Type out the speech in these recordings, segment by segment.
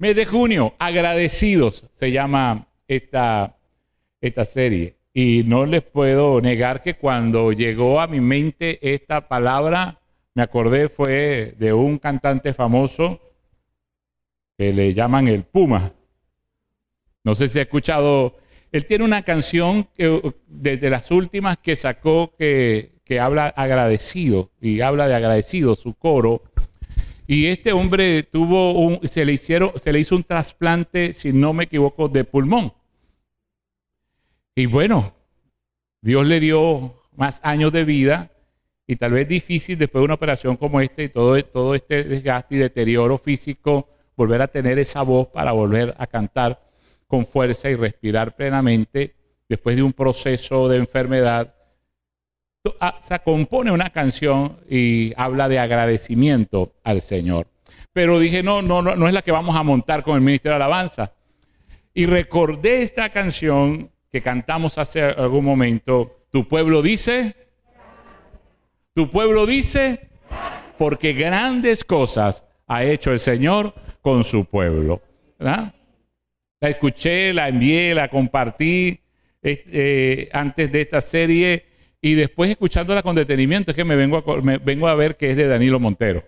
Mes de junio, agradecidos, se llama esta, esta serie. Y no les puedo negar que cuando llegó a mi mente esta palabra, me acordé fue de un cantante famoso que le llaman el Puma. No sé si ha escuchado, él tiene una canción que, desde las últimas que sacó que, que habla agradecido y habla de agradecido, su coro. Y este hombre tuvo un, se le hicieron, se le hizo un trasplante, si no me equivoco, de pulmón. Y bueno, Dios le dio más años de vida y tal vez difícil después de una operación como esta y todo, todo este desgaste y deterioro físico, volver a tener esa voz para volver a cantar con fuerza y respirar plenamente después de un proceso de enfermedad se compone una canción y habla de agradecimiento al Señor. Pero dije, no, no, no, no es la que vamos a montar con el Ministerio de Alabanza. Y recordé esta canción que cantamos hace algún momento. Tu pueblo dice, tu pueblo dice, porque grandes cosas ha hecho el Señor con su pueblo. La escuché, la envié, la compartí eh, antes de esta serie y después escuchándola con detenimiento es que me vengo a, vengo a ver que es de Danilo Montero.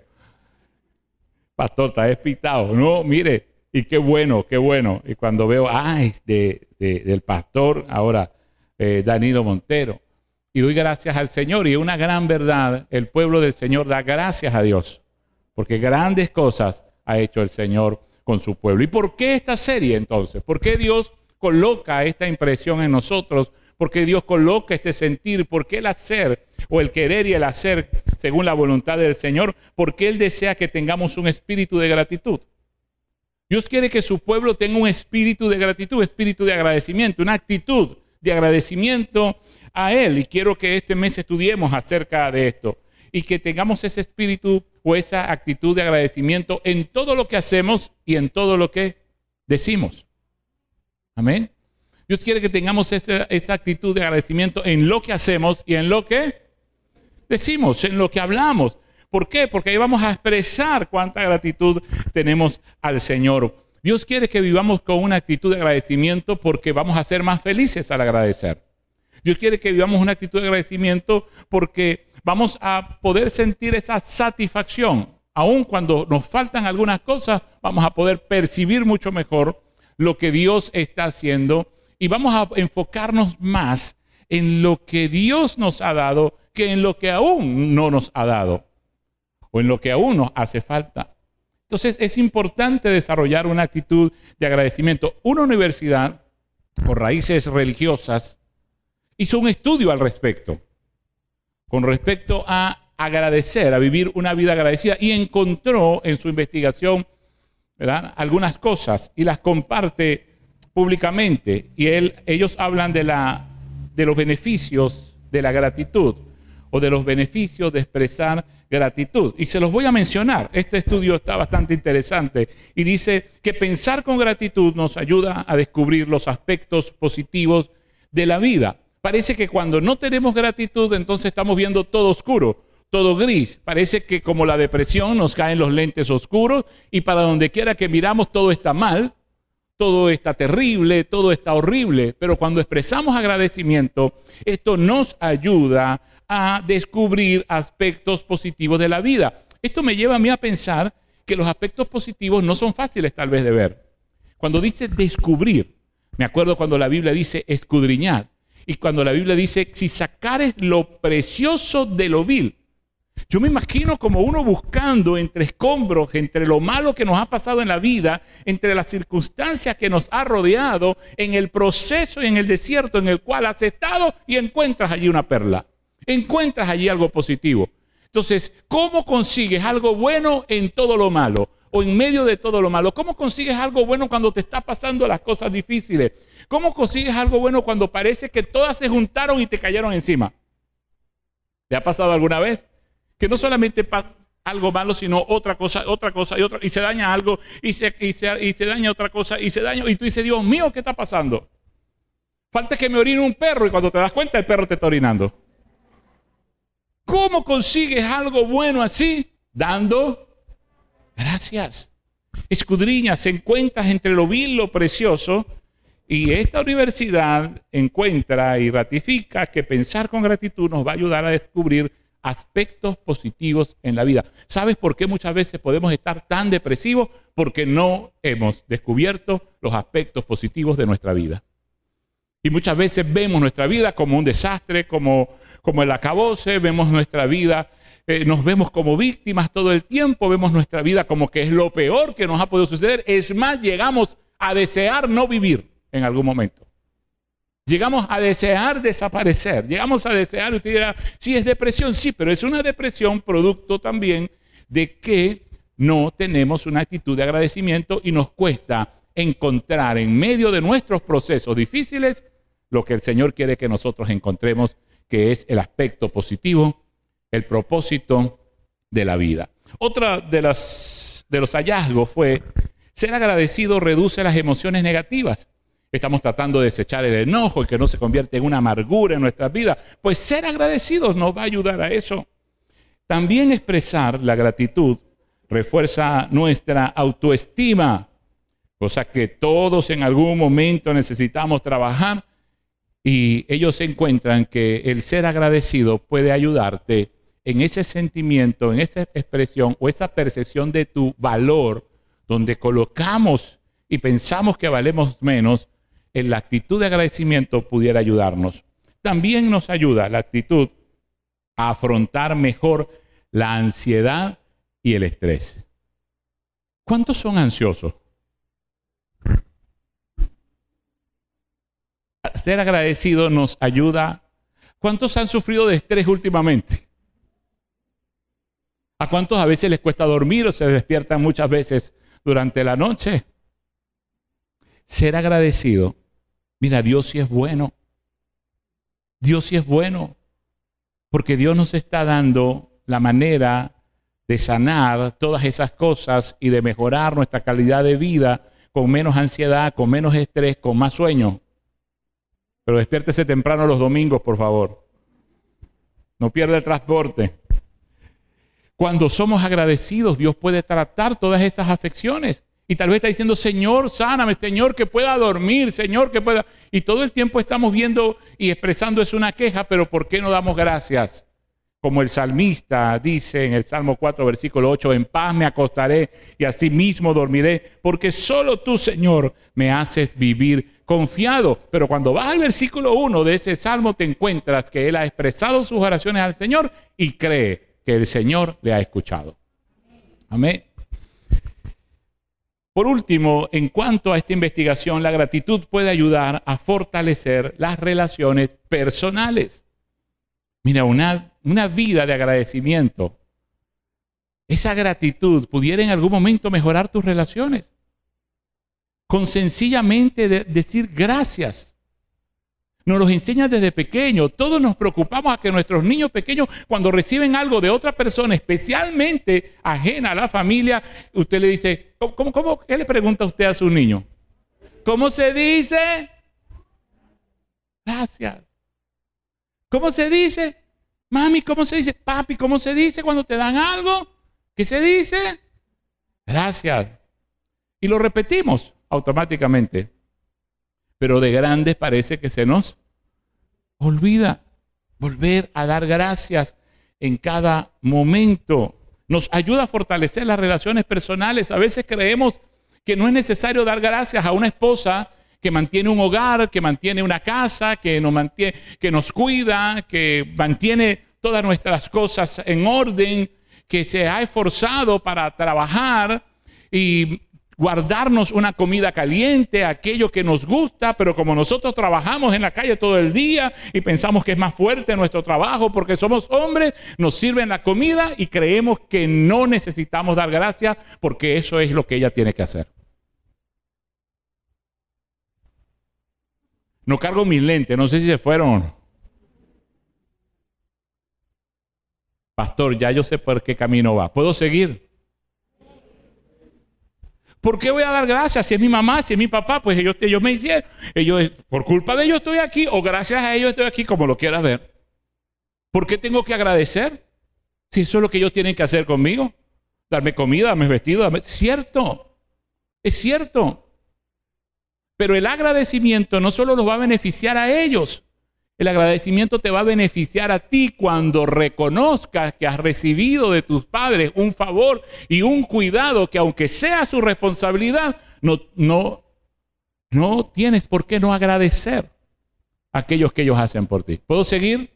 Pastor, está despistado. No, mire, y qué bueno, qué bueno. Y cuando veo, ah, es de, del pastor, ahora eh, Danilo Montero. Y doy gracias al Señor. Y una gran verdad, el pueblo del Señor da gracias a Dios. Porque grandes cosas ha hecho el Señor con su pueblo. ¿Y por qué esta serie entonces? ¿Por qué Dios coloca esta impresión en nosotros porque Dios coloca este sentir, porque el hacer o el querer y el hacer según la voluntad del Señor, porque Él desea que tengamos un espíritu de gratitud. Dios quiere que su pueblo tenga un espíritu de gratitud, espíritu de agradecimiento, una actitud de agradecimiento a Él. Y quiero que este mes estudiemos acerca de esto y que tengamos ese espíritu o esa actitud de agradecimiento en todo lo que hacemos y en todo lo que decimos. Amén. Dios quiere que tengamos esa, actitud de agradecimiento en lo que hacemos y en lo que decimos, en lo que hablamos. ¿Por qué? Porque ahí vamos a expresar cuánta gratitud tenemos al Señor. Dios quiere que vivamos con una actitud de agradecimiento porque vamos a ser más felices al agradecer. Dios quiere que vivamos una actitud de agradecimiento porque vamos a poder sentir esa satisfacción. Aun cuando nos faltan algunas cosas, vamos a poder percibir mucho mejor lo que Dios está haciendo y vamos a enfocarnos más en lo que Dios nos ha dado que en lo que aún no nos ha dado o en lo que aún nos hace falta. Entonces es importante desarrollar una actitud de agradecimiento. Una universidad con raíces religiosas hizo un estudio al respecto, con respecto a agradecer, a vivir una vida agradecida y encontró en su investigación algunas cosas y las comparte públicamente y él, ellos hablan de, de los beneficios de la gratitud o de los beneficios de expresar gratitud. Y se los voy a mencionar. Este estudio está bastante interesante y dice que pensar con gratitud nos ayuda a descubrir los aspectos positivos de la vida. Parece que cuando no tenemos gratitud, entonces estamos viendo todo oscuro, todo gris. Parece que como la depresión nos caen los lentes oscuros y para donde quiera que miramos todo está mal todo está terrible, todo está horrible, pero cuando expresamos agradecimiento, esto nos ayuda a descubrir aspectos positivos de la vida. Esto me lleva a mí a pensar que los aspectos positivos no son fáciles tal vez de ver. Cuando dice descubrir, me acuerdo cuando la Biblia dice escudriñar, y cuando la Biblia dice si sacares lo precioso de lo vil, yo me imagino como uno buscando entre escombros, entre lo malo que nos ha pasado en la vida, entre las circunstancias que nos ha rodeado, en el proceso y en el desierto en el cual has estado y encuentras allí una perla. Encuentras allí algo positivo. Entonces, ¿cómo consigues algo bueno en todo lo malo? O en medio de todo lo malo. ¿Cómo consigues algo bueno cuando te está pasando las cosas difíciles? ¿Cómo consigues algo bueno cuando parece que todas se juntaron y te cayeron encima? ¿Te ha pasado alguna vez? Que no solamente pasa algo malo, sino otra cosa, otra cosa y otra, y se daña algo, y se, y se, daña otra cosa, y se daña, y tú dices, Dios mío, ¿qué está pasando? Falta que me orine un perro, y cuando te das cuenta, el perro te está orinando. ¿Cómo consigues algo bueno así? Dando gracias. escudriñas, encuentras entre lo vil, lo precioso, y esta universidad encuentra y ratifica que pensar con gratitud nos va a ayudar a descubrir aspectos positivos en la vida. ¿Sabes por qué muchas veces podemos estar tan depresivos? Porque no hemos descubierto los aspectos positivos de nuestra vida. Y muchas veces vemos nuestra vida como un desastre, como, como el acabose, vemos nuestra vida, eh, nos vemos como víctimas todo el tiempo, vemos nuestra vida como que es lo peor que nos ha podido suceder. Es más, llegamos a desear no vivir en algún momento. Llegamos a desear desaparecer, llegamos a desear, usted dirá, sí es depresión, sí, pero es una depresión producto también de que no tenemos una actitud de agradecimiento y nos cuesta encontrar en medio de nuestros procesos difíciles lo que el Señor quiere que nosotros encontremos, que es el aspecto positivo, el propósito de la vida. Otra de, las, de los hallazgos fue, ser agradecido reduce las emociones negativas. Estamos tratando de desechar el enojo y que no se convierte en una amargura en nuestras vidas. Pues ser agradecidos nos va a ayudar a eso. También expresar la gratitud refuerza nuestra autoestima, cosa que todos en algún momento necesitamos trabajar. Y ellos encuentran que el ser agradecido puede ayudarte en ese sentimiento, en esa expresión o esa percepción de tu valor, donde colocamos y pensamos que valemos menos, en la actitud de agradecimiento pudiera ayudarnos. También nos ayuda la actitud a afrontar mejor la ansiedad y el estrés. ¿Cuántos son ansiosos? Ser agradecido nos ayuda. ¿Cuántos han sufrido de estrés últimamente? ¿A cuántos a veces les cuesta dormir o se despiertan muchas veces durante la noche? Ser agradecido Mira, Dios sí es bueno. Dios sí es bueno. Porque Dios nos está dando la manera de sanar todas esas cosas y de mejorar nuestra calidad de vida con menos ansiedad, con menos estrés, con más sueño. Pero despiértese temprano los domingos, por favor. No pierda el transporte. Cuando somos agradecidos, Dios puede tratar todas esas afecciones. Y tal vez está diciendo, Señor, sáname, Señor, que pueda dormir, Señor, que pueda... Y todo el tiempo estamos viendo y expresando es una queja, pero ¿por qué no damos gracias? Como el salmista dice en el Salmo 4, versículo 8, en paz me acostaré y así mismo dormiré, porque solo tú, Señor, me haces vivir confiado. Pero cuando vas al versículo 1 de ese salmo, te encuentras que él ha expresado sus oraciones al Señor y cree que el Señor le ha escuchado. Amén. Por último, en cuanto a esta investigación, la gratitud puede ayudar a fortalecer las relaciones personales. Mira, una, una vida de agradecimiento, esa gratitud pudiera en algún momento mejorar tus relaciones. Con sencillamente decir gracias. Nos los enseña desde pequeño. Todos nos preocupamos a que nuestros niños pequeños, cuando reciben algo de otra persona, especialmente ajena a la familia, usted le dice, ¿cómo, cómo, qué le pregunta usted a su niño? ¿Cómo se dice? Gracias. ¿Cómo se dice? Mami, ¿cómo se dice? Papi, ¿cómo se dice cuando te dan algo? ¿Qué se dice? Gracias. Y lo repetimos automáticamente pero de grandes parece que se nos olvida volver a dar gracias en cada momento. Nos ayuda a fortalecer las relaciones personales. A veces creemos que no es necesario dar gracias a una esposa que mantiene un hogar, que mantiene una casa, que nos, mantiene, que nos cuida, que mantiene todas nuestras cosas en orden, que se ha esforzado para trabajar y guardarnos una comida caliente, aquello que nos gusta, pero como nosotros trabajamos en la calle todo el día y pensamos que es más fuerte nuestro trabajo porque somos hombres, nos sirven la comida y creemos que no necesitamos dar gracias porque eso es lo que ella tiene que hacer. No cargo mis lentes, no sé si se fueron. Pastor, ya yo sé por qué camino va. ¿Puedo seguir? ¿Por qué voy a dar gracias si es mi mamá, si es mi papá? Pues ellos, ellos me hicieron. Ellos, por culpa de ellos estoy aquí o gracias a ellos estoy aquí, como lo quieras ver. ¿Por qué tengo que agradecer? Si eso es lo que ellos tienen que hacer conmigo. Darme comida, darme vestido, darme... Cierto. Es cierto. Pero el agradecimiento no solo nos va a beneficiar a ellos, el agradecimiento te va a beneficiar a ti cuando reconozcas que has recibido de tus padres un favor y un cuidado que aunque sea su responsabilidad, no, no, no tienes por qué no agradecer a aquellos que ellos hacen por ti. ¿Puedo seguir?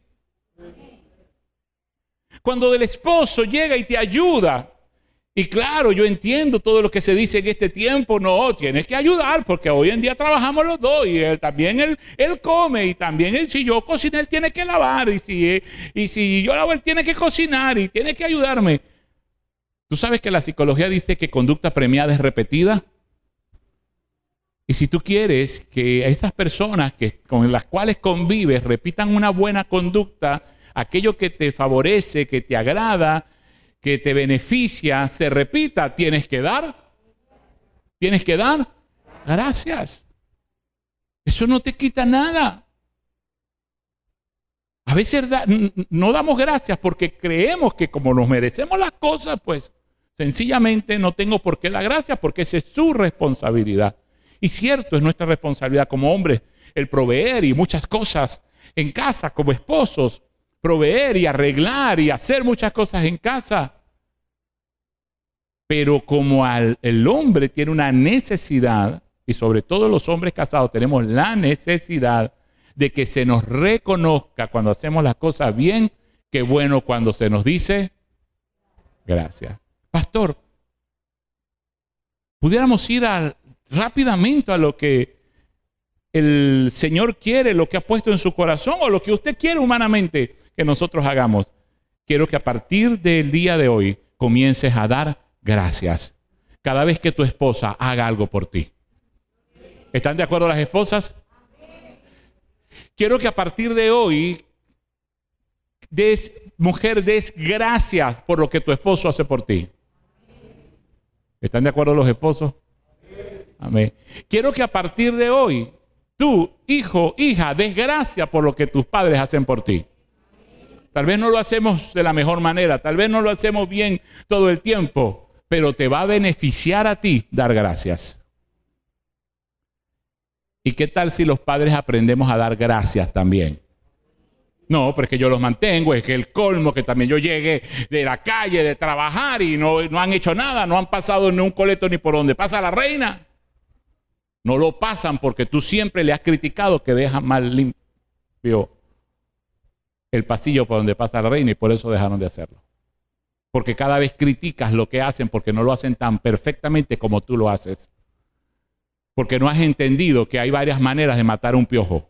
Cuando el esposo llega y te ayuda y claro, yo entiendo todo lo que se dice en este tiempo. No, tienes que ayudar porque hoy en día trabajamos los dos y él también él, come y también él, si yo cocino él tiene que lavar y si, y si yo lavo él tiene que cocinar y tiene que ayudarme. ¿Tú sabes que la psicología dice que conducta premiada es repetida? Y si tú quieres que esas personas que, con las cuales convives repitan una buena conducta, aquello que te favorece, que te agrada, que te beneficia se repita, tienes que dar. Tienes que dar gracias. Eso no te quita nada. A veces no damos gracias porque creemos que como nos merecemos las cosas, pues sencillamente no tengo por qué dar gracias porque esa es su responsabilidad. Y cierto, es nuestra responsabilidad como hombres el proveer y muchas cosas en casa como esposos, proveer y arreglar y hacer muchas cosas en casa. Pero como el hombre tiene una necesidad, y sobre todo los hombres casados tenemos la necesidad de que se nos reconozca cuando hacemos las cosas bien, qué bueno cuando se nos dice gracias. Pastor, pudiéramos ir rápidamente a lo que el Señor quiere, lo que ha puesto en su corazón o lo que usted quiere humanamente que nosotros hagamos. Quiero que a partir del día de hoy comiences a dar gracias cada vez que tu esposa haga algo por ti. ¿Están de acuerdo las esposas? Quiero que a partir de hoy des, mujer, des gracias por lo que tu esposo hace por ti. ¿Están de acuerdo los esposos? Amén. Quiero que a partir de hoy, tú, hijo, hija, des gracias por lo que tus padres hacen por ti. Tal vez no lo hacemos de la mejor manera, tal vez no lo hacemos bien todo el tiempo, pero te va a beneficiar a ti dar gracias. ¿Y qué tal si los padres aprendemos a dar gracias también? No, porque yo los mantengo, es que el colmo que también yo llegue de la calle, de trabajar y no, no han hecho nada, no han pasado ni un coleto ni por donde pasa la reina. No lo pasan porque tú siempre le has criticado que deja mal limpio el pasillo por donde pasa la reina y por eso dejaron de hacerlo. Porque cada vez criticas lo que hacen porque no lo hacen tan perfectamente como tú lo haces. Porque no has entendido que hay varias maneras de matar un piojo.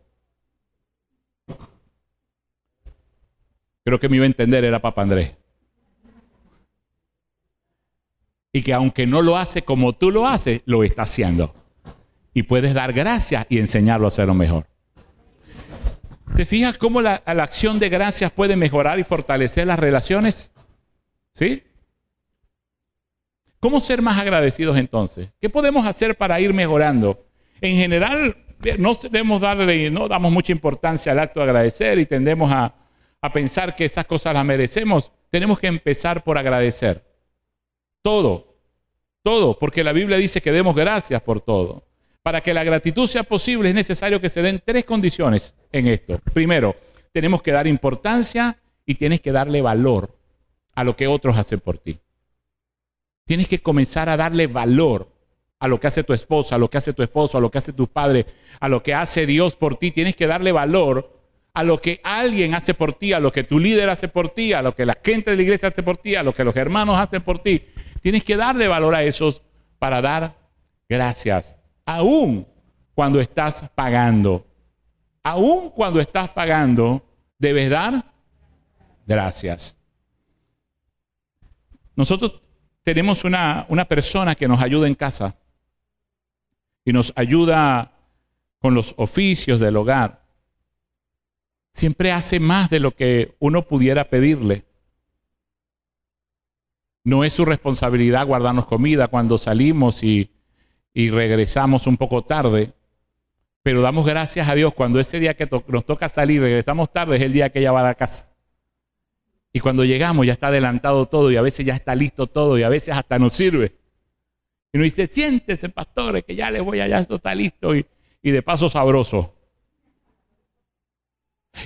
Creo que me iba a entender era Papa Andrés. Y que aunque no lo hace como tú lo haces, lo está haciendo. Y puedes dar gracias y enseñarlo a hacerlo mejor. ¿Te fijas cómo la, acción de gracias puede mejorar y fortalecer las relaciones? ¿Sí? ¿Cómo ser más agradecidos entonces? ¿Qué podemos hacer para ir mejorando? En general, no debemos darle, no damos mucha importancia al acto de agradecer y tendemos a, a pensar que esas cosas las merecemos. Tenemos que empezar por agradecer. Todo, todo, porque la Biblia dice que demos gracias por todo. Para que la gratitud sea posible es necesario que se den tres condiciones en esto. Primero, tenemos que dar importancia y tienes que darle valor a lo que otros hacen por ti. Tienes que comenzar a darle valor a lo que hace tu esposa, a lo que hace tu esposo, a lo que hace tu padre, a lo que hace Dios por ti. Tienes que darle valor a lo que alguien hace por ti, a lo que tu líder hace por ti, a lo que la gente de la iglesia hace por ti, a lo que los hermanos hacen por ti. Tienes que darle valor a esos para dar gracias aún cuando estás pagando. Aún cuando estás pagando, debes dar gracias. Nosotros tenemos una, una persona que nos ayuda en casa y nos ayuda con los oficios del hogar. Siempre hace más de lo que uno pudiera pedirle. No es su responsabilidad guardarnos comida cuando salimos y y regresamos un poco tarde, pero damos gracias a Dios cuando ese día que nos toca salir, regresamos tarde, es el día que ella va a la casa. Y cuando llegamos ya está adelantado todo y a veces ya está listo todo y a veces hasta nos sirve. Y nos dice, siéntese, pastores, que ya les voy allá, esto está listo y, y de paso sabroso.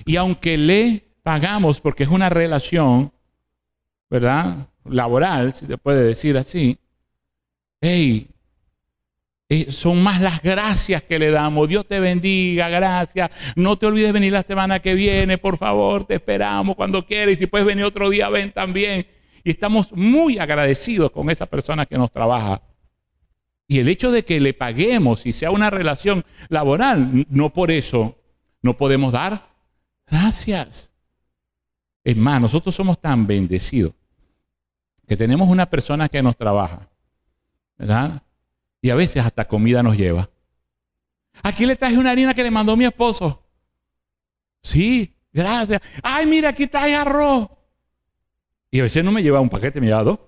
Y aunque le pagamos, porque es una relación, ¿verdad? Laboral, si se puede decir así, hey, son más las gracias que le damos. Dios te bendiga, gracias. No te olvides venir la semana que viene, por favor, te esperamos cuando quieras. Y si puedes venir otro día, ven también. Y estamos muy agradecidos con esa persona que nos trabaja. Y el hecho de que le paguemos y sea una relación laboral, no por eso no podemos dar gracias. Es más, nosotros somos tan bendecidos que tenemos una persona que nos trabaja, ¿verdad? Y a veces hasta comida nos lleva. Aquí le traje una harina que le mandó mi esposo. Sí, gracias. Ay, mira, aquí trae arroz. Y a veces no me lleva un paquete, me lleva dos.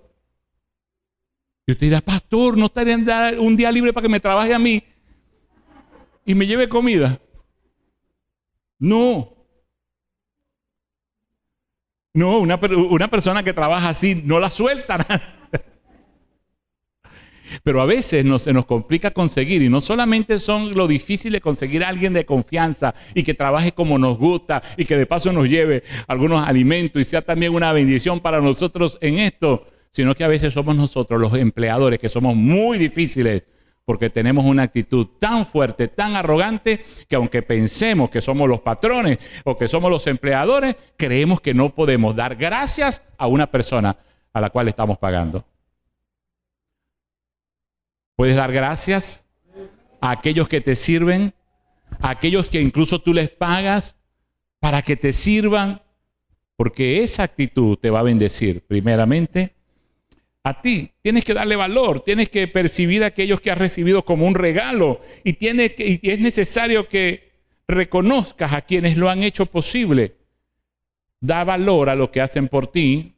Y usted dirá, pastor, ¿no estaría un día libre para que me trabaje a mí y me lleve comida? No. No, una, una persona que trabaja así no la sueltan. Pero a veces no, se nos complica conseguir y no solamente son lo difícil de conseguir a alguien de confianza y que trabaje como nos gusta y que de paso nos lleve algunos alimentos y sea también una bendición para nosotros en esto, sino que a veces somos nosotros los empleadores que somos muy difíciles porque tenemos una actitud tan fuerte, tan arrogante, que aunque pensemos que somos los patrones o que somos los empleadores, creemos que no podemos dar gracias a una persona a la cual estamos pagando. Puedes dar gracias a aquellos que te sirven, a aquellos que incluso tú les pagas para que te sirvan, porque esa actitud te va a bendecir primeramente a ti. Tienes que darle valor, tienes que percibir a aquellos que has recibido como un regalo y, tienes que, y es necesario que reconozcas a quienes lo han hecho posible. Da valor a lo que hacen por ti,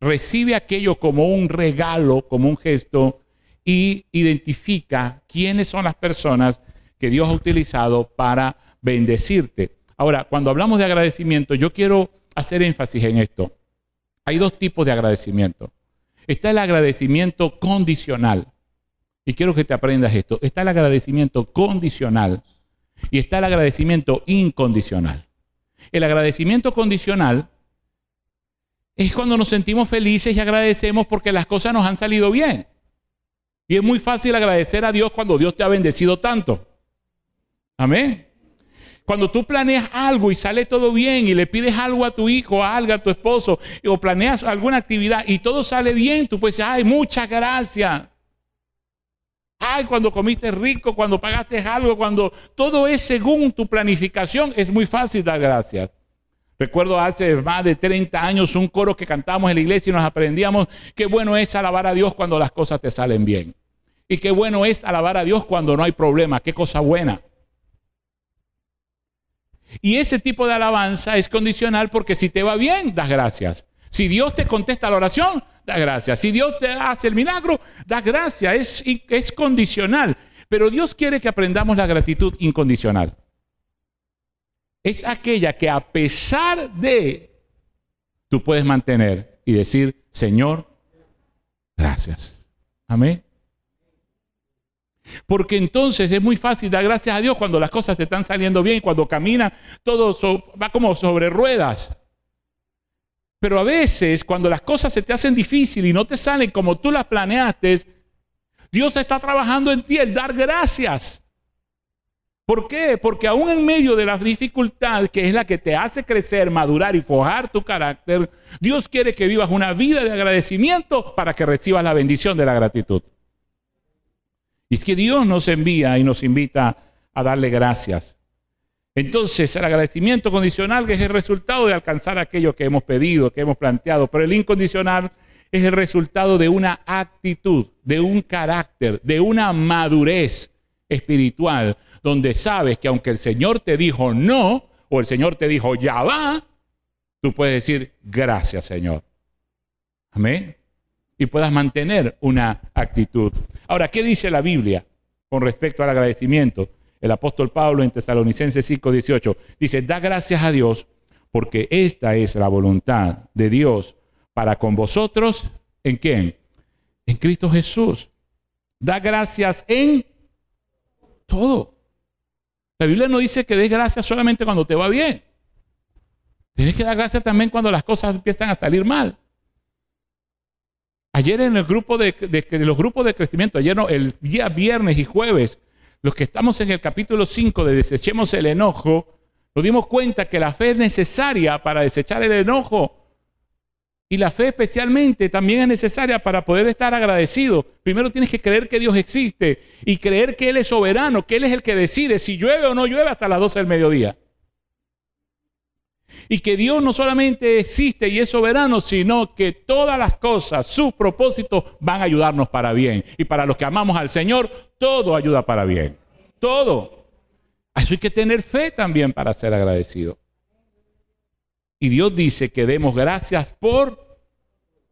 recibe aquello como un regalo, como un gesto y identifica quiénes son las personas que Dios ha utilizado para bendecirte. Ahora, cuando hablamos de agradecimiento, yo quiero hacer énfasis en esto. Hay dos tipos de agradecimiento. Está el agradecimiento condicional. Y quiero que te aprendas esto. Está el agradecimiento condicional y está el agradecimiento incondicional. El agradecimiento condicional es cuando nos sentimos felices y agradecemos porque las cosas nos han salido bien. Y es muy fácil agradecer a Dios cuando Dios te ha bendecido tanto. Amén. Cuando tú planeas algo y sale todo bien y le pides algo a tu hijo, algo a tu esposo, o planeas alguna actividad y todo sale bien, tú puedes decir, ay, muchas gracias. Ay, cuando comiste rico, cuando pagaste algo, cuando todo es según tu planificación, es muy fácil dar gracias. Recuerdo hace más de 30 años un coro que cantamos en la iglesia y nos aprendíamos qué bueno es alabar a Dios cuando las cosas te salen bien. Y qué bueno es alabar a Dios cuando no hay problema, qué cosa buena. Y ese tipo de alabanza es condicional porque si te va bien, das gracias. Si Dios te contesta la oración, das gracias. Si Dios te hace el milagro, das gracias. Es, es condicional. Pero Dios quiere que aprendamos la gratitud incondicional es aquella que a pesar de, tú puedes mantener y decir, Señor, gracias. Amén. Porque entonces es muy fácil dar gracias a Dios cuando las cosas te están saliendo bien, cuando camina, todo va como sobre ruedas. Pero a veces cuando las cosas se te hacen difíciles y no te salen como tú las planeaste, Dios está trabajando en ti el dar gracias. ¿Por qué? Porque aún en medio de las dificultades, que es la que te hace crecer, madurar y forjar tu carácter, Dios quiere que vivas una vida de agradecimiento para que recibas la bendición de la gratitud. Y es que Dios nos envía y nos invita a darle gracias. Entonces, el agradecimiento condicional es el resultado de alcanzar aquello que hemos pedido, que hemos planteado, pero el incondicional es el resultado de una actitud, de un carácter, de una madurez espiritual donde sabes que aunque el Señor te dijo no, o el Señor te dijo ya va, tú puedes decir gracias Señor. Amén. Y puedas mantener una actitud. Ahora, ¿qué dice la Biblia con respecto al agradecimiento? El apóstol Pablo en Tesalonicenses 5:18 dice, da gracias a Dios porque esta es la voluntad de Dios para con vosotros. ¿En quién? En Cristo Jesús. Da gracias en todo. La Biblia no dice que des gracias solamente cuando te va bien. Tienes que dar gracias también cuando las cosas empiezan a salir mal. Ayer en el grupo de, los grupos de crecimiento, ayer el día viernes y jueves, los que estamos en el capítulo 5 de Desechemos el enojo, nos dimos cuenta que la fe es necesaria para desechar el enojo. Y la fe especialmente también es necesaria para poder estar agradecido. Primero tienes que creer que Dios existe y creer que Él es soberano, que Él es el que decide si llueve o no llueve hasta las 12 del mediodía. Y que Dios no solamente existe y es soberano, sino que todas las cosas, sus propósitos van a ayudarnos para bien. Y para los que amamos al Señor, todo ayuda para bien. Todo. Eso hay que tener fe también para ser agradecido. Y Dios dice que demos gracias por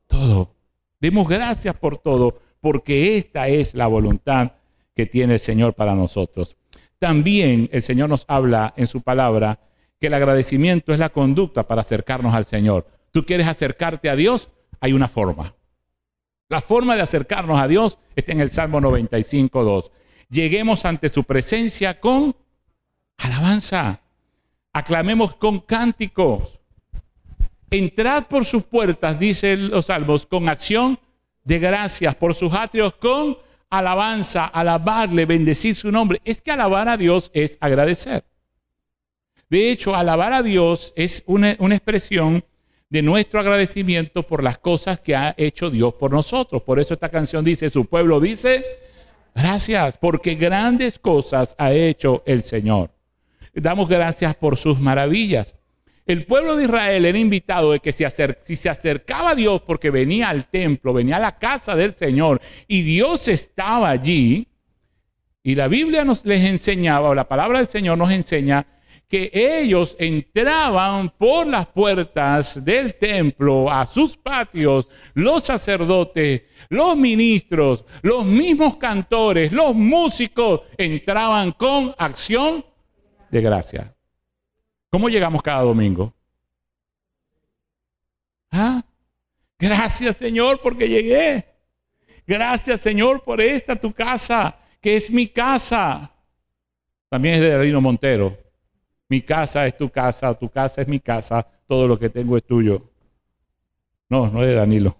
todo. Demos gracias por todo, porque esta es la voluntad que tiene el Señor para nosotros. También el Señor nos habla en su palabra que el agradecimiento es la conducta para acercarnos al Señor. ¿Tú quieres acercarte a Dios? Hay una forma. La forma de acercarnos a Dios está en el Salmo 95, 2. Lleguemos ante su presencia con alabanza. Aclamemos con cánticos. Entrad por sus puertas, dicen los salmos, con acción de gracias, por sus atrios con alabanza, alabarle, bendecir su nombre. Es que alabar a Dios es agradecer. De hecho, alabar a Dios es una, expresión de nuestro agradecimiento por las cosas que ha hecho Dios por nosotros. Por eso esta canción dice, su pueblo dice, gracias, porque grandes cosas ha hecho el Señor. Damos gracias por sus maravillas. El pueblo de Israel era invitado de que si, se acercaba a Dios porque venía al templo, venía a la casa del Señor y Dios estaba allí, y la Biblia nos les enseñaba, o la palabra del Señor nos enseña que ellos entraban por las puertas del templo a sus patios, los sacerdotes, los ministros, los mismos cantores, los músicos, entraban con acción de gracia. ¿Cómo llegamos cada domingo? ¿Ah? Gracias Señor porque llegué. Gracias Señor por esta tu casa, que es mi casa. También es de Reino Montero. Mi casa es tu casa, tu casa es mi casa, todo lo que tengo es tuyo. No, no es de Danilo,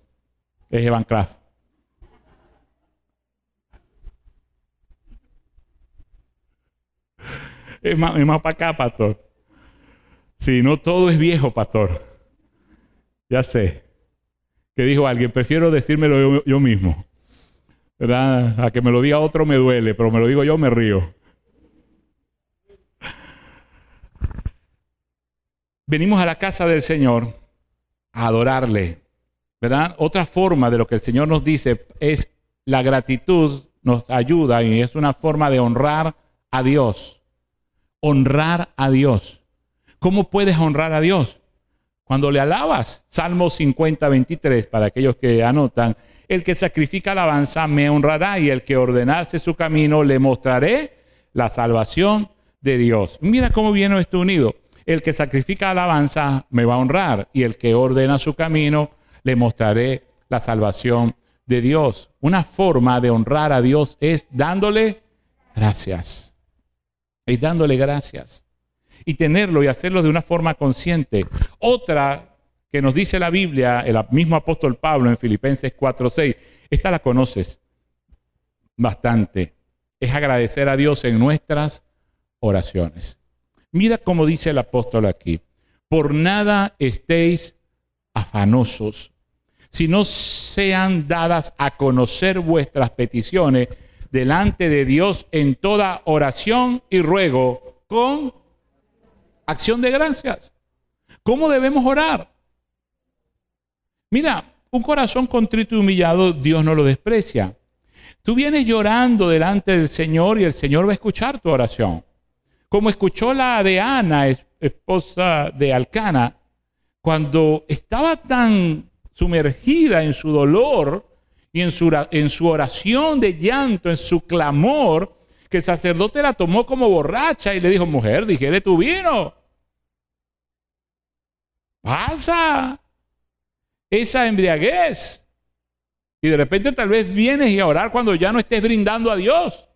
es Evan Kraft. Es más, es más para acá, pastor. Si no todo es viejo, pastor. Ya sé. Que dijo alguien, prefiero decírmelo yo, yo mismo. ¿Verdad? A que me lo diga otro me duele, pero me lo digo yo me río. venimos a la casa del Señor a adorarle. ¿Verdad? Otra forma de lo que el Señor nos dice es la gratitud nos ayuda y es una forma de honrar a Dios. Honrar a Dios. ¿Cómo puedes honrar a Dios? Cuando le alabas. Salmo 50, 23, para aquellos que anotan. El que sacrifica alabanza me honrará y el que ordenase su camino le mostraré la salvación de Dios. Mira cómo viene esto unido. El que sacrifica alabanza me va a honrar y el que ordena su camino le mostraré la salvación de Dios. Una forma de honrar a Dios es dándole gracias. Es dándole gracias. Y tenerlo y hacerlo de una forma consciente. Otra que nos dice la Biblia, el mismo apóstol Pablo en Filipenses 4:6, esta la conoces bastante. Es agradecer a Dios en nuestras oraciones. Mira cómo dice el apóstol aquí. Por nada estéis afanosos, si no sean dadas a conocer vuestras peticiones delante de Dios en toda oración y ruego con acción de gracias. ¿Cómo debemos orar? Mira, un corazón contrito y humillado, Dios no lo desprecia. Tú vienes llorando delante del Señor y el Señor va a escuchar tu oración como escuchó la de Ana, esposa de Alcana, cuando estaba tan sumergida en su dolor y en su, oración de llanto, en su clamor, que el sacerdote la tomó como borracha y le dijo, mujer, de tu vino. Pasa esa embriaguez. Y de repente tal vez vienes y a orar cuando ya no estés brindando a Dios.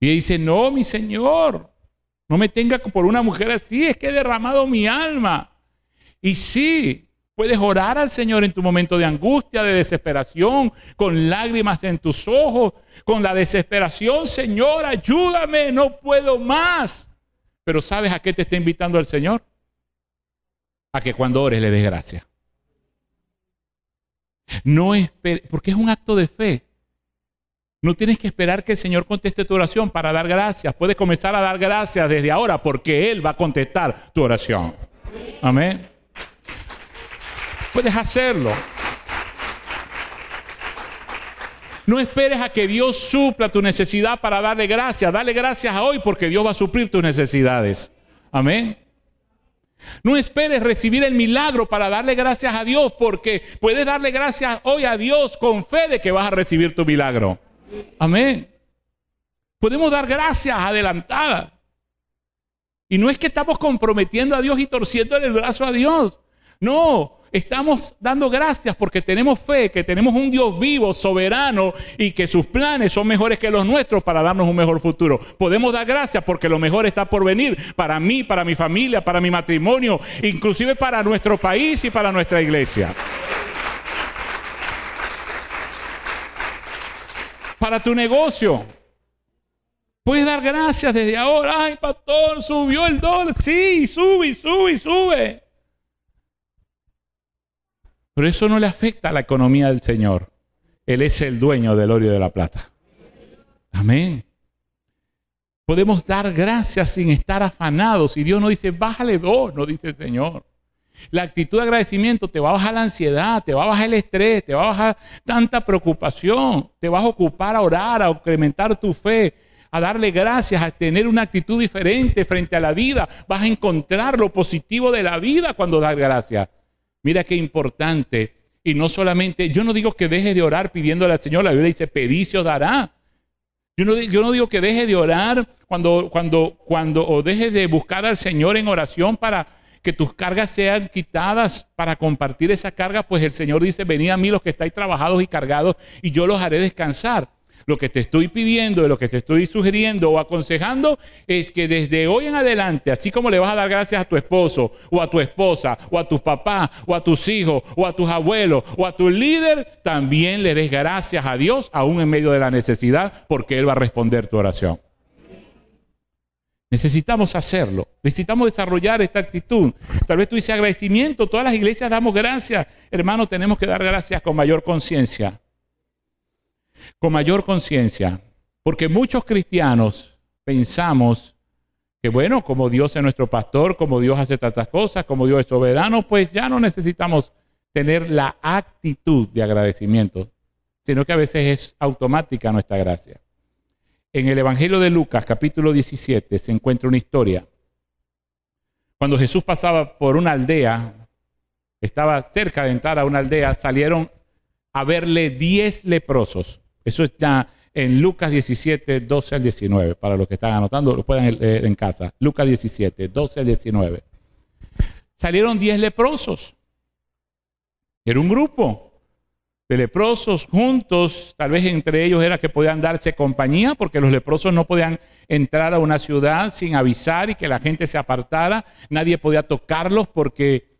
Y dice, no, mi Señor, no me tenga por una mujer así, es que he derramado mi alma. Y sí, puedes orar al Señor en tu momento de angustia, de desesperación, con lágrimas en tus ojos, con la desesperación, Señor, ayúdame, no puedo más. Pero ¿sabes a qué te está invitando el Señor? A que cuando ores le des gracias. No espere, porque es un acto de fe. No tienes que esperar que el Señor conteste tu oración para dar gracias. Puedes comenzar a dar gracias desde ahora porque Él va a contestar tu oración. Amén. Puedes hacerlo. No esperes a que Dios supla tu necesidad para darle gracias. Dale gracias a hoy porque Dios va a suplir tus necesidades. Amén. No esperes recibir el milagro para darle gracias a Dios porque puedes darle gracias hoy a Dios con fe de que vas a recibir tu milagro. Amén. Podemos dar gracias adelantadas. Y no es que estamos comprometiendo a Dios y torciendo el brazo a Dios. No, estamos dando gracias porque tenemos fe, que tenemos un Dios vivo, soberano y que sus planes son mejores que los nuestros para darnos un mejor futuro. Podemos dar gracias porque lo mejor está por venir para mí, para mi familia, para mi matrimonio, inclusive para nuestro país y para nuestra iglesia. para tu negocio. Puedes dar gracias desde ahora. Ay, pastor, subió el dólar. Sí, sube, sube, sube. Pero eso no le afecta a la economía del Señor. Él es el dueño del oro y de la plata. Amén. Podemos dar gracias sin estar afanados. Y Dios no dice, bájale dos, no dice el Señor. La actitud de agradecimiento te va a bajar la ansiedad, te va a bajar el estrés, te va a bajar tanta preocupación, te vas a ocupar a orar, a incrementar tu fe, a darle gracias, a tener una actitud diferente frente a la vida. Vas a encontrar lo positivo de la vida cuando das gracias. Mira qué importante. Y no solamente, yo no digo que dejes de orar pidiéndole al Señor, la Biblia dice, pedí os dará. Yo no, digo que dejes de orar cuando, cuando, cuando, o dejes de buscar al Señor en oración para que tus cargas sean quitadas para compartir esa carga, pues el Señor dice, venid a mí los que estáis trabajados y cargados y yo los haré descansar. Lo que te estoy pidiendo, lo que te estoy sugiriendo o aconsejando es que desde hoy en adelante, así como le vas a dar gracias a tu esposo o a tu esposa o a tus papás o a tus hijos o a tus abuelos o a tu líder, también le des gracias a Dios aún en medio de la necesidad porque Él va a responder tu oración. Necesitamos hacerlo. Necesitamos desarrollar esta actitud. Tal vez tú dices agradecimiento. Todas las iglesias damos gracias. Hermano, tenemos que dar gracias con mayor conciencia. Con mayor conciencia. Porque muchos cristianos pensamos que, bueno, como Dios es nuestro pastor, como Dios hace tantas cosas, como Dios es soberano, pues ya no necesitamos tener la actitud de agradecimiento, sino que a veces es automática nuestra gracia. En el Evangelio de Lucas, capítulo 17, se encuentra una historia. Cuando Jesús pasaba por una aldea, estaba cerca de entrar a una aldea, salieron a verle diez leprosos. Eso está en Lucas 17, 12 al 19. Para los que están anotando, lo pueden leer en casa. Lucas 17, 12 al 19. Salieron diez leprosos. Era un grupo de leprosos juntos, tal vez entre ellos era que podían darse compañía, porque los leprosos no podían entrar a una ciudad sin avisar y que la gente se apartara, nadie podía tocarlos porque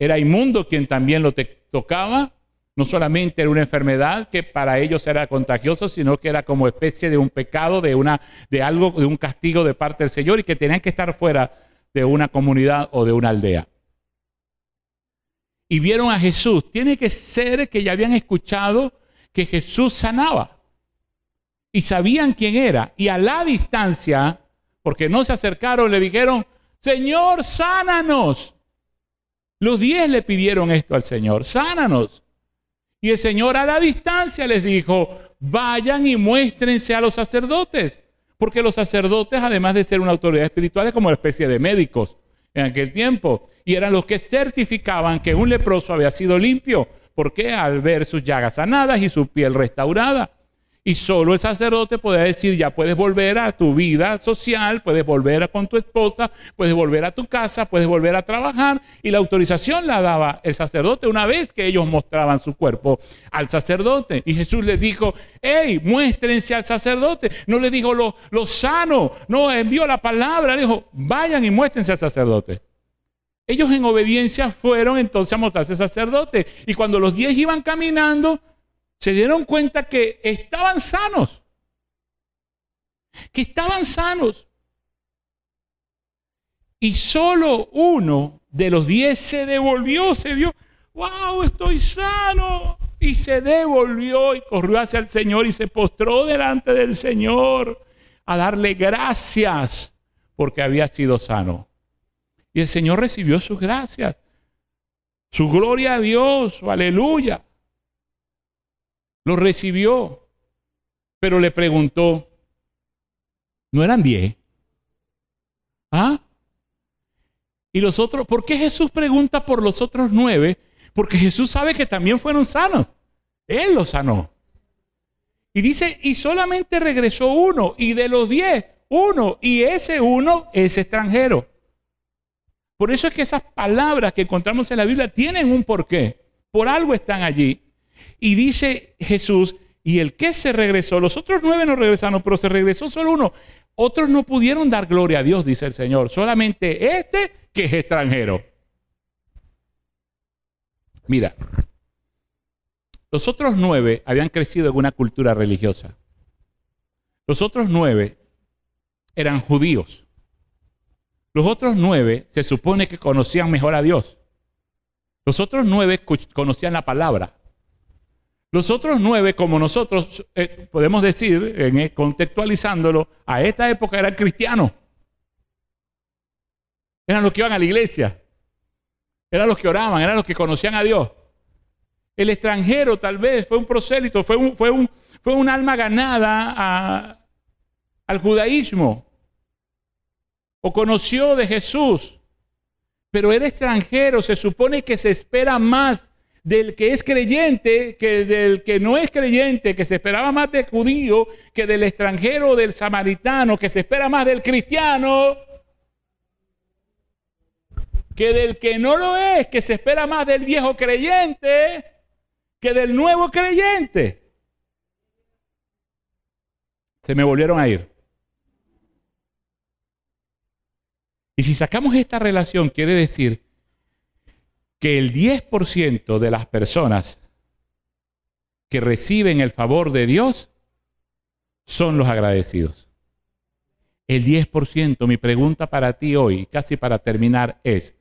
era inmundo quien también lo tocaba, no solamente era una enfermedad que para ellos era contagioso, sino que era como especie de un pecado, de, una, de algo, de un castigo de parte del Señor y que tenían que estar fuera de una comunidad o de una aldea y vieron a Jesús, tiene que ser que ya habían escuchado que Jesús sanaba y sabían quién era. Y a la distancia, porque no se acercaron, le dijeron, Señor, sánanos. Los diez le pidieron esto al Señor, sánanos. Y el Señor a la distancia les dijo, vayan y muéstrense a los sacerdotes. Porque los sacerdotes, además de ser una autoridad espiritual, es como una especie de médicos en aquel tiempo y eran los que certificaban que un leproso había sido limpio. porque Al ver sus llagas sanadas y su piel restaurada. Y solo el sacerdote podía decir, ya puedes volver a tu vida social, puedes volver con tu esposa, puedes volver a tu casa, puedes volver a trabajar. Y la autorización la daba el sacerdote una vez que ellos mostraban su cuerpo al sacerdote. Y Jesús les dijo, hey, muéstrense al sacerdote. No le dijo lo, lo sano, no envió la palabra, dijo, vayan y muéstrense al sacerdote. Ellos en obediencia fueron entonces a mostrarse al sacerdote. Y cuando los diez iban caminando, se dieron cuenta que estaban sanos. Que estaban sanos. Y solo uno de los diez se devolvió, se vio, wow, estoy sano. Y se devolvió y corrió hacia el Señor y se postró delante del Señor a darle gracias porque había sido sano. Y el Señor recibió sus gracias, su gloria a Dios, aleluya. Lo recibió, pero le preguntó, ¿no eran diez? ¿Ah? Y los otros, ¿por qué Jesús pregunta por los otros nueve? Porque Jesús sabe que también fueron sanos. Él los sanó. Y dice, y solamente regresó uno, y de los diez, uno, y ese uno es extranjero. Por eso es que esas palabras que encontramos en la Biblia tienen un porqué. Por algo están allí. Y dice Jesús, y el que se regresó, los otros nueve no regresaron, pero se regresó solo uno. Otros no pudieron dar gloria a Dios, dice el Señor, solamente este que es extranjero. Mira, los otros nueve habían crecido en una cultura religiosa. Los otros nueve eran judíos. Los otros nueve se supone que conocían mejor a Dios. Los otros nueve conocían la palabra. Los otros nueve, como nosotros eh, podemos decir, contextualizándolo, a esta época eran cristianos. Eran los que iban a la iglesia. Eran los que oraban, eran los que conocían a Dios. El extranjero tal vez fue un prosélito, fue un alma ganada al judaísmo. O conoció de Jesús. Pero era extranjero, se supone que se espera más del que es creyente que del que no es creyente, que se esperaba más del judío que del extranjero, del samaritano, que se espera más del cristiano que del que no lo es, que se espera más del viejo creyente que del nuevo creyente. Se me volvieron a ir. Y si sacamos esta relación, quiere decir que el 10% de las personas que reciben el favor de Dios son los agradecidos. El 10%, mi pregunta para ti hoy, casi para terminar, es,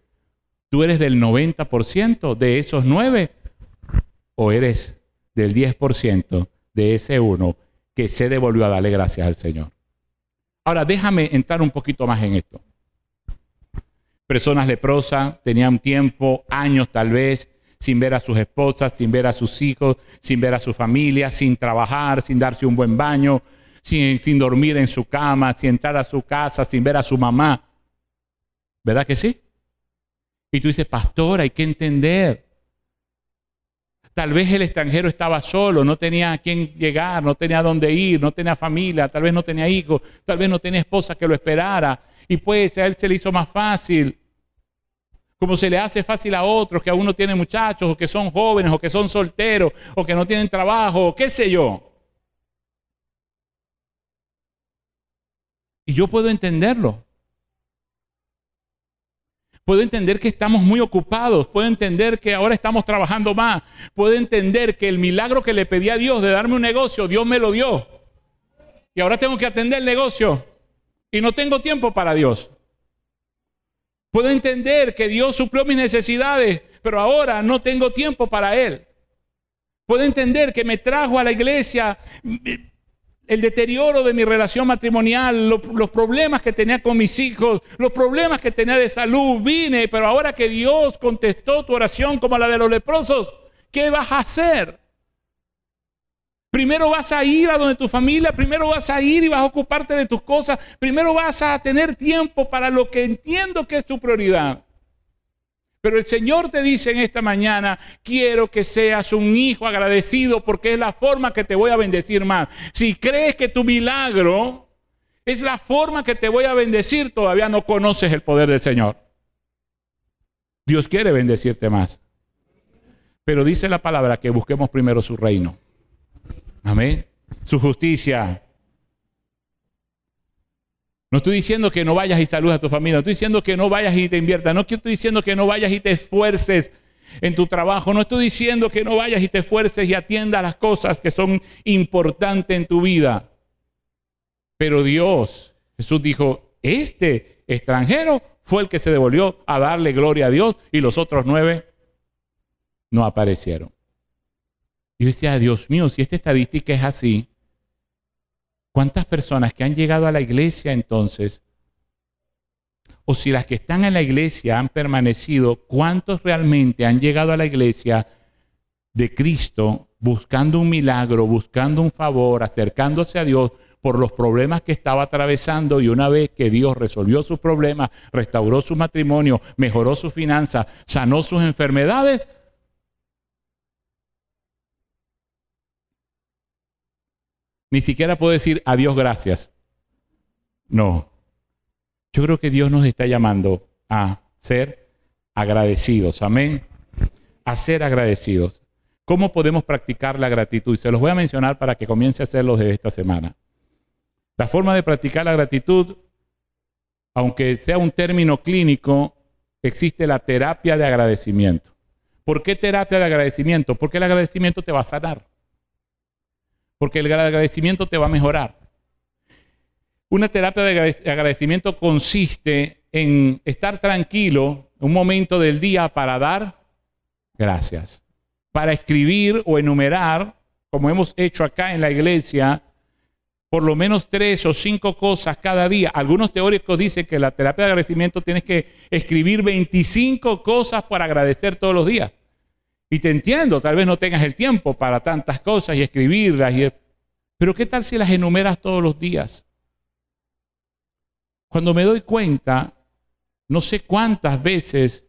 ¿tú eres del 90% de esos 9 o eres del 10% de ese uno que se devolvió a darle gracias al Señor? Ahora déjame entrar un poquito más en esto personas leprosas, tenían tiempo, años tal vez, sin ver a sus esposas, sin ver a sus hijos, sin ver a su familia, sin trabajar, sin darse un buen baño, sin, sin dormir en su cama, sin entrar a su casa, sin ver a su mamá. ¿Verdad que sí? Y tú dices, pastor, hay que entender. Tal vez el extranjero estaba solo, no tenía a quién llegar, no tenía a dónde ir, no tenía familia, tal vez no tenía hijos, tal vez no tenía esposa que lo esperara y pues a él se le hizo más fácil. Como se le hace fácil a otros que aún no tienen muchachos, o que son jóvenes, o que son solteros, o que no tienen trabajo, qué sé yo. Y yo puedo entenderlo. Puedo entender que estamos muy ocupados. Puedo entender que ahora estamos trabajando más. Puedo entender que el milagro que le pedí a Dios de darme un negocio, Dios me lo dio. Y ahora tengo que atender el negocio y no tengo tiempo para Dios. Puedo entender que Dios suplió mis necesidades, pero ahora no tengo tiempo para Él. Puedo entender que me trajo a la iglesia el deterioro de mi relación matrimonial, los, problemas que tenía con mis hijos, los problemas que tenía de salud. Vine, pero ahora que Dios contestó tu oración como la de los leprosos, ¿qué vas a hacer? Primero vas a ir a donde tu familia, primero vas a ir y vas a ocuparte de tus cosas, primero vas a tener tiempo para lo que entiendo que es tu prioridad. Pero el Señor te dice en esta mañana, quiero que seas un hijo agradecido porque es la forma que te voy a bendecir más. Si crees que tu milagro es la forma que te voy a bendecir, todavía no conoces el poder del Señor. Dios quiere bendecirte más. Pero dice la palabra que busquemos primero su reino. Amén. Su justicia. No estoy diciendo que no vayas y saludes a tu familia. No estoy diciendo que no vayas y te inviertas. No estoy diciendo que no vayas y te esfuerces en tu trabajo. No estoy diciendo que no vayas y te esfuerces y atiendas las cosas que son importantes en tu vida. Pero Dios, Jesús dijo, este extranjero fue el que se devolvió a darle gloria a Dios y los otros nueve no aparecieron. Yo decía, Dios mío, si esta estadística es así, ¿cuántas personas que han llegado a la iglesia entonces, o si las que están en la iglesia han permanecido, cuántos realmente han llegado a la iglesia de Cristo buscando un milagro, buscando un favor, acercándose a Dios por los problemas que estaba atravesando y una vez que Dios resolvió sus problemas, restauró su matrimonio, mejoró su finanza, sanó sus enfermedades, Ni siquiera puedo decir adiós, gracias. No. Yo creo que Dios nos está llamando a ser agradecidos. Amén. A ser agradecidos. ¿Cómo podemos practicar la gratitud? Se los voy a mencionar para que comience a hacerlo desde esta semana. La forma de practicar la gratitud, aunque sea un término clínico, existe la terapia de agradecimiento. ¿Por qué terapia de agradecimiento? Porque el agradecimiento te va a sanar porque el agradecimiento te va a mejorar. Una terapia de agradecimiento consiste en estar tranquilo un momento del día para dar gracias, para escribir o enumerar, como hemos hecho acá en la iglesia, por lo menos tres o cinco cosas cada día. Algunos teóricos dicen que la terapia de agradecimiento tienes que escribir 25 cosas para agradecer todos los días. Y te entiendo, tal vez no tengas el tiempo para tantas cosas y escribirlas. Y... Pero ¿qué tal si las enumeras todos los días? Cuando me doy cuenta, no sé cuántas veces,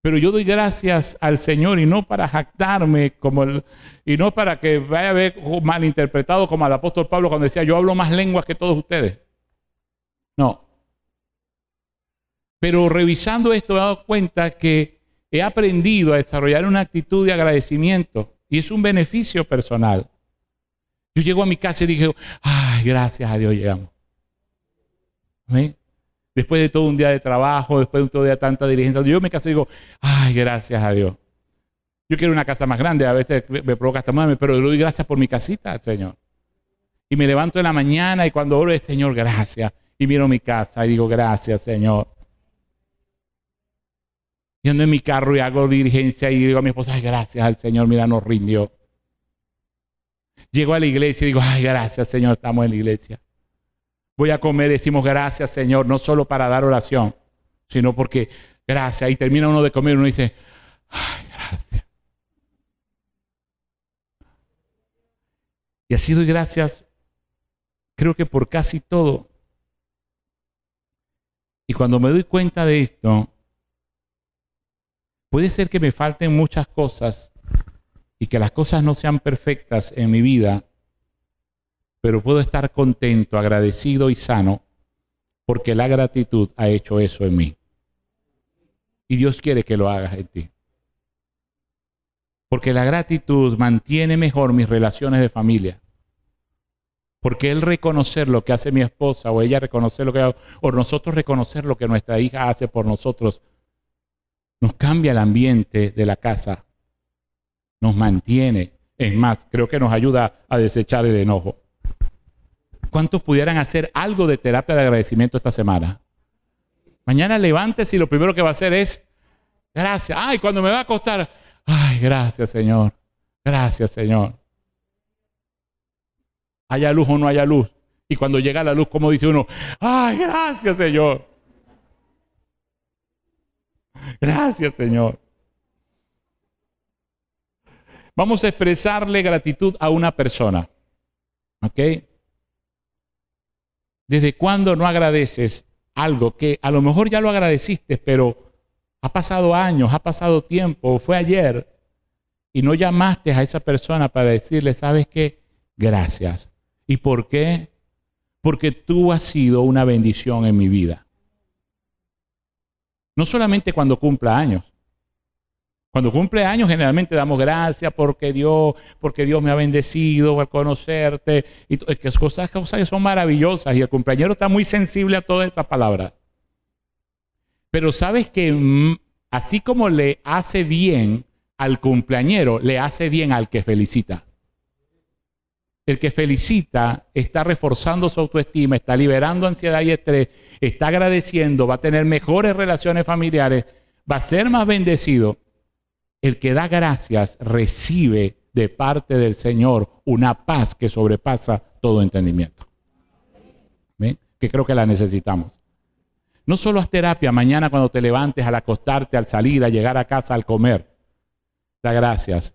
pero yo doy gracias al Señor y no para jactarme como el, y no para que vaya a ver malinterpretado como al apóstol Pablo cuando decía yo hablo más lenguas que todos ustedes. No. Pero revisando esto he dado cuenta que he aprendido a desarrollar una actitud de agradecimiento y es un beneficio personal. Yo llego a mi casa y dije, ay, gracias a Dios llegamos. Después de todo un día de trabajo, después de un día de tanta diligencia, yo me caso y digo, ay, gracias a Dios. Yo quiero una casa más grande, a veces me provoca hasta más, pero le doy gracias por mi casita, Señor. Y me levanto en la mañana y cuando oro, Señor, gracias. Y miro mi casa y digo, gracias, Señor. En mi carro y hago diligencia y digo a mi esposa, ay, gracias al Señor, mira, nos rindió. Llego a la iglesia y digo, ay, gracias Señor, estamos en la iglesia. Voy a comer, decimos gracias Señor, no solo para dar oración, sino porque gracias. Y termina uno de comer y uno dice, ay, gracias. Y así doy gracias, creo que por casi todo. Y cuando me doy cuenta de esto, Puede ser que me falten muchas cosas y que las cosas no sean perfectas en mi vida, pero puedo estar contento, agradecido y sano porque la gratitud ha hecho eso en mí. Y Dios quiere que lo hagas en ti. Porque la gratitud mantiene mejor mis relaciones de familia. Porque Él reconocer lo que hace mi esposa o ella reconocer lo que hago, o nosotros reconocer lo que nuestra hija hace por nosotros, nos cambia el ambiente de la casa, nos mantiene. Es más, creo que nos ayuda a desechar el enojo. ¿Cuántos pudieran hacer algo de terapia de agradecimiento esta semana? Mañana levántese y lo primero que va a hacer es, gracias. Ay, cuando me va a acostar, ay, gracias Señor. Gracias Señor. Haya luz o no haya luz. Y cuando llega la luz, como dice uno, ay, gracias Señor. Gracias, Señor. Vamos a expresarle gratitud a una persona. ¿Ok? ¿Desde cuándo no agradeces algo que a lo mejor ya lo agradeciste, pero Ha pasado años, ha pasado tiempo, fue ayer, y no llamaste a esa persona para decirle, ¿sabes qué? Gracias. ¿Y por qué? Porque tú has sido una bendición en mi vida. No solamente cuando cumpla años. Cuando cumple años generalmente damos gracias porque Dios, porque Dios me ha bendecido al conocerte. Y que cosas, cosas que son maravillosas y el cumpleañero está muy sensible a todas esas palabras. Pero sabes que mm, así como le hace bien al cumpleañero, le hace bien al que felicita. El que felicita está reforzando su autoestima, está liberando ansiedad y estrés, está agradeciendo, va a tener mejores relaciones familiares, va a ser más bendecido. El que da gracias recibe de parte del Señor una paz que sobrepasa todo entendimiento. Que creo que la necesitamos. No solo haz terapia mañana cuando te levantes, al acostarte, al salir, a llegar a casa, al comer. Da gracias.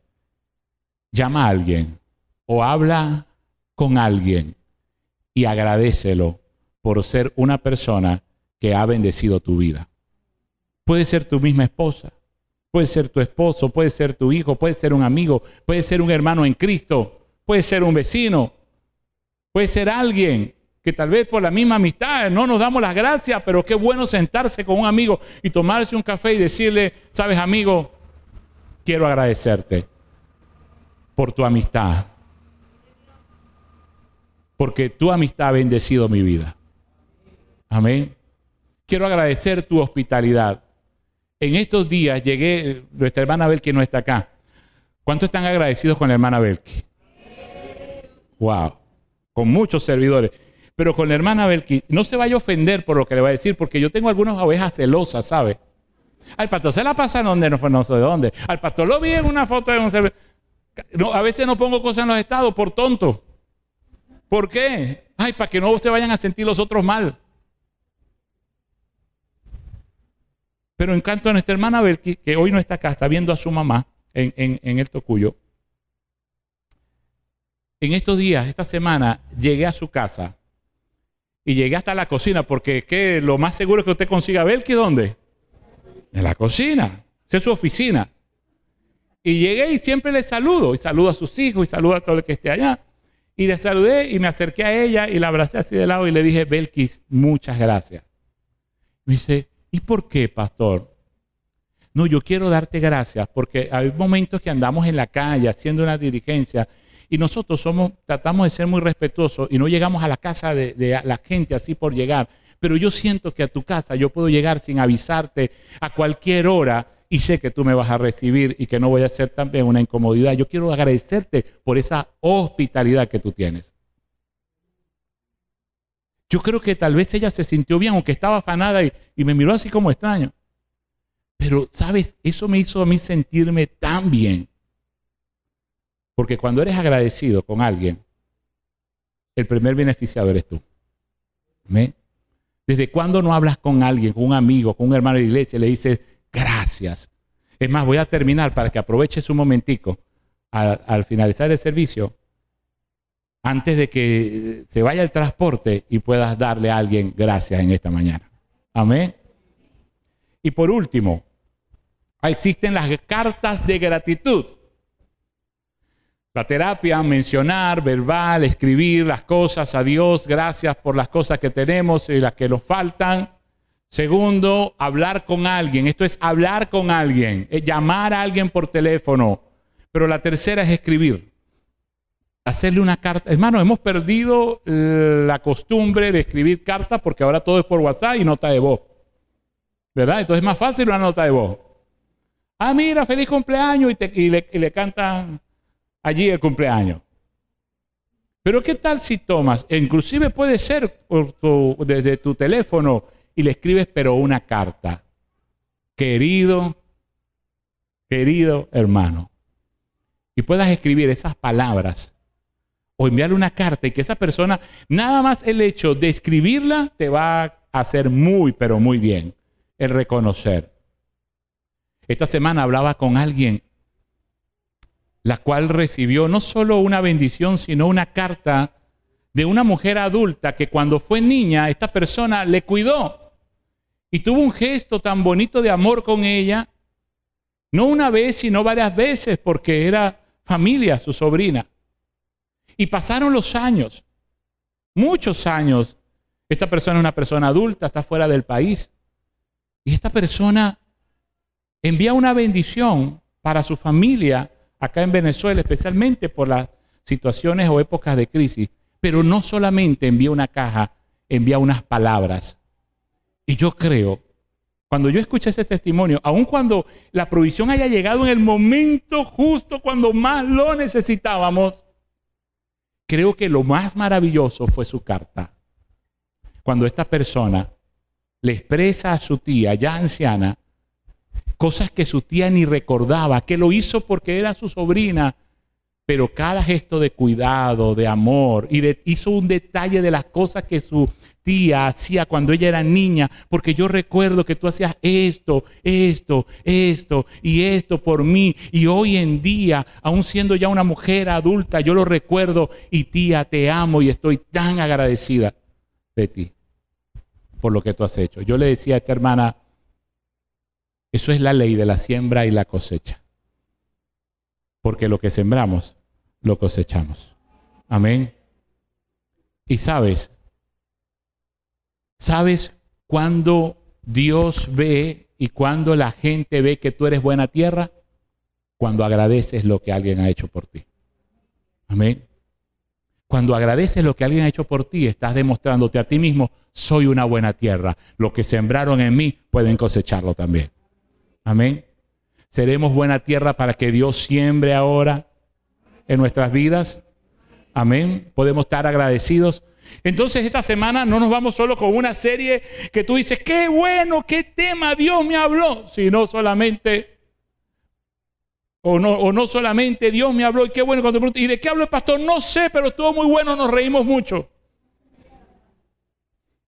Llama a alguien o habla con alguien y agradecelo por ser una persona que ha bendecido tu vida. Puede ser tu misma esposa, puede ser tu esposo, puede ser tu hijo, puede ser un amigo, puede ser un hermano en Cristo, puede ser un vecino, puede ser alguien que tal vez por la misma amistad no nos damos las gracias, pero qué bueno sentarse con un amigo y tomarse un café y decirle, sabes amigo, quiero agradecerte por tu amistad, porque tu amistad ha bendecido mi vida. Amén. Quiero agradecer tu hospitalidad. En estos días llegué, nuestra hermana Belki no está acá. ¿Cuántos están agradecidos con la hermana Belki? Wow, con muchos servidores. Pero con la hermana Belki, no se vaya a ofender por lo que le va a decir, porque yo tengo algunas ovejas celosas, ¿sabe? Al pastor se la pasa en donde no, no sé de dónde. Al pastor lo vi en una foto de un servidor. No, a veces no pongo cosas en los estados por tonto. ¿Por qué? Ay, para que no se vayan a sentir los otros mal. Pero en cuanto a nuestra hermana Belki, que hoy no está acá, está viendo a su mamá en, en, en el Tocuyo. En estos días, esta semana, llegué a su casa y llegué hasta la cocina, porque que lo más seguro es que usted consiga ver que dónde. En la cocina. Esa es su oficina. Y llegué y siempre le saludo. Y saludo a sus hijos y saludo a todo el que esté allá. Y le saludé y me acerqué a ella y la abracé así de lado y le dije, Belkis, muchas gracias. Me dice, ¿y por qué, pastor? No, yo quiero darte gracias porque hay momentos que andamos en la calle haciendo una dirigencia y nosotros somos, tratamos de ser muy respetuosos y no llegamos a la casa de, la gente así por llegar. Pero yo siento que a tu casa yo puedo llegar sin avisarte a cualquier hora y sé que tú me vas a recibir y que no voy a ser también una incomodidad. Yo quiero agradecerte por esa hospitalidad que tú tienes. Yo creo que tal vez ella se sintió bien, aunque estaba afanada y, me miró así como extraño. Pero, ¿sabes? Eso me hizo a mí sentirme tan bien. Porque cuando eres agradecido con alguien, el primer beneficiado eres tú. ¿Desde cuándo no hablas con alguien, con un amigo, con un hermano de la iglesia y le dices Es más, voy a terminar para que aproveches un momentico al, finalizar el servicio, antes de que se vaya el transporte y puedas darle a alguien gracias en esta mañana. Amén. Y por último, existen las cartas de gratitud. La terapia, mencionar, verbal, escribir las cosas a Dios, gracias por las cosas que tenemos y las que nos faltan. Segundo, hablar con alguien. Esto es hablar con alguien, llamar a alguien por teléfono. Pero la tercera es escribir. Hacerle una carta. Hermano, hemos perdido la costumbre de escribir cartas porque ahora todo es por WhatsApp y nota de voz. ¿Verdad? Entonces es más fácil una nota de voz. Ah, mira, feliz cumpleaños y, le, y cantan allí el cumpleaños. Pero ¿qué tal si tomas, inclusive puede ser desde tu teléfono y le escribes pero una carta? Querido, querido hermano. Y puedas escribir esas palabras o enviarle una carta y que esa persona, nada más el hecho de escribirla te va a hacer muy, pero muy bien el reconocer. Esta semana hablaba con alguien la cual recibió no solo una bendición, sino una carta de una mujer adulta que cuando fue niña, esta persona le cuidó y tuvo un gesto tan bonito de amor con ella, no una vez, sino varias veces, porque era familia su sobrina. Y pasaron los años, muchos años. Esta persona es una persona adulta, está fuera del país. Y esta persona envía una bendición para su familia acá en Venezuela, especialmente por las situaciones o épocas de crisis. Pero no solamente envía una caja, envía unas palabras. Y yo creo, cuando yo escuché ese testimonio, aun cuando la provisión haya llegado en el momento justo, cuando más lo necesitábamos, creo que lo más maravilloso fue su carta. Cuando esta persona le expresa a su tía, ya anciana, cosas que su tía ni recordaba, que lo hizo porque era su sobrina, pero cada gesto de cuidado, de amor, y hizo un detalle de las cosas que su tía hacía cuando ella era niña, porque yo recuerdo que tú hacías esto, esto, esto y esto por mí, y hoy en día, aún siendo ya una mujer adulta, yo lo recuerdo, y tía, te amo y estoy tan agradecida de ti por lo que tú has hecho. Yo le decía a esta hermana, eso es la ley de la siembra y la cosecha. Porque lo que sembramos, lo cosechamos. Amén. Y sabes, sabes cuando Dios ve y cuando la gente ve que tú eres buena tierra, cuando agradeces lo que alguien ha hecho por ti. Amén. Cuando agradeces lo que alguien ha hecho por ti, estás demostrándote a ti mismo, soy una buena tierra. Lo que sembraron en mí pueden cosecharlo también. Amén. Seremos buena tierra para que Dios siembre ahora en nuestras vidas. Amén. Podemos estar agradecidos. Entonces esta semana no nos vamos solo con una serie que tú dices, qué bueno, qué tema Dios me habló, sino solamente, o no, o no solamente Dios me habló, y qué bueno cuando pregunto, ¿y de qué habló el pastor? No sé, pero estuvo muy bueno, nos reímos mucho.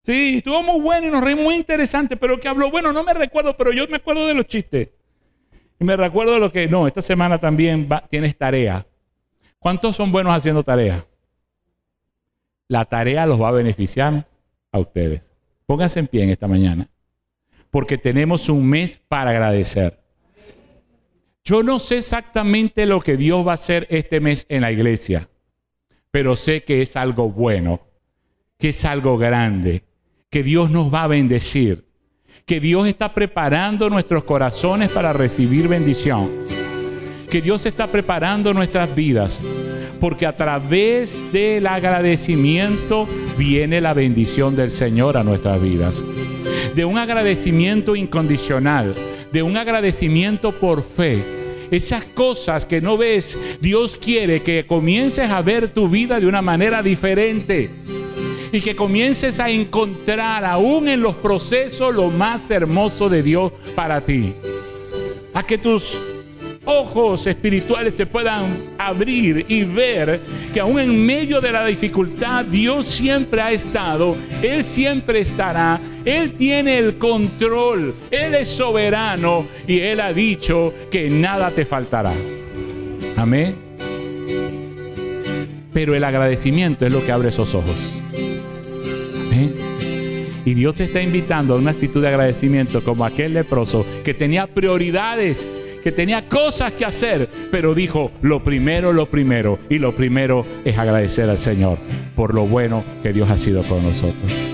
Sí, estuvo muy bueno y nos reímos muy interesante, pero que habló, bueno, no me recuerdo, pero yo me acuerdo de los chistes. Y me recuerdo lo que, no, esta semana también tienes tarea. ¿Cuántos son buenos haciendo tarea? La tarea los va a beneficiar a ustedes. Pónganse en pie en esta mañana, porque tenemos un mes para agradecer. Yo no sé exactamente lo que Dios va a hacer este mes en la iglesia, pero sé que es algo bueno, que es algo grande, que Dios nos va a bendecir, que Dios está preparando nuestros corazones para recibir bendición, que Dios está preparando nuestras vidas, porque a través del agradecimiento viene la bendición del Señor a nuestras vidas. De un agradecimiento incondicional, de un agradecimiento por fe, esas cosas que no ves, Dios quiere que comiences a ver tu vida de una manera diferente y que comiences a encontrar aún en los procesos lo más hermoso de Dios para ti. A que tus ojos espirituales se puedan abrir y ver que aún en medio de la dificultad Dios siempre ha estado, Él siempre estará, Él tiene el control, Él es soberano y Él ha dicho que nada te faltará. Amén. Pero el agradecimiento es lo que abre esos ojos. Y Dios te está invitando a una actitud de agradecimiento como aquel leproso que tenía prioridades, que tenía cosas que hacer, pero dijo, lo primero, lo primero. Y lo primero es agradecer al Señor por lo bueno que Dios ha sido con nosotros.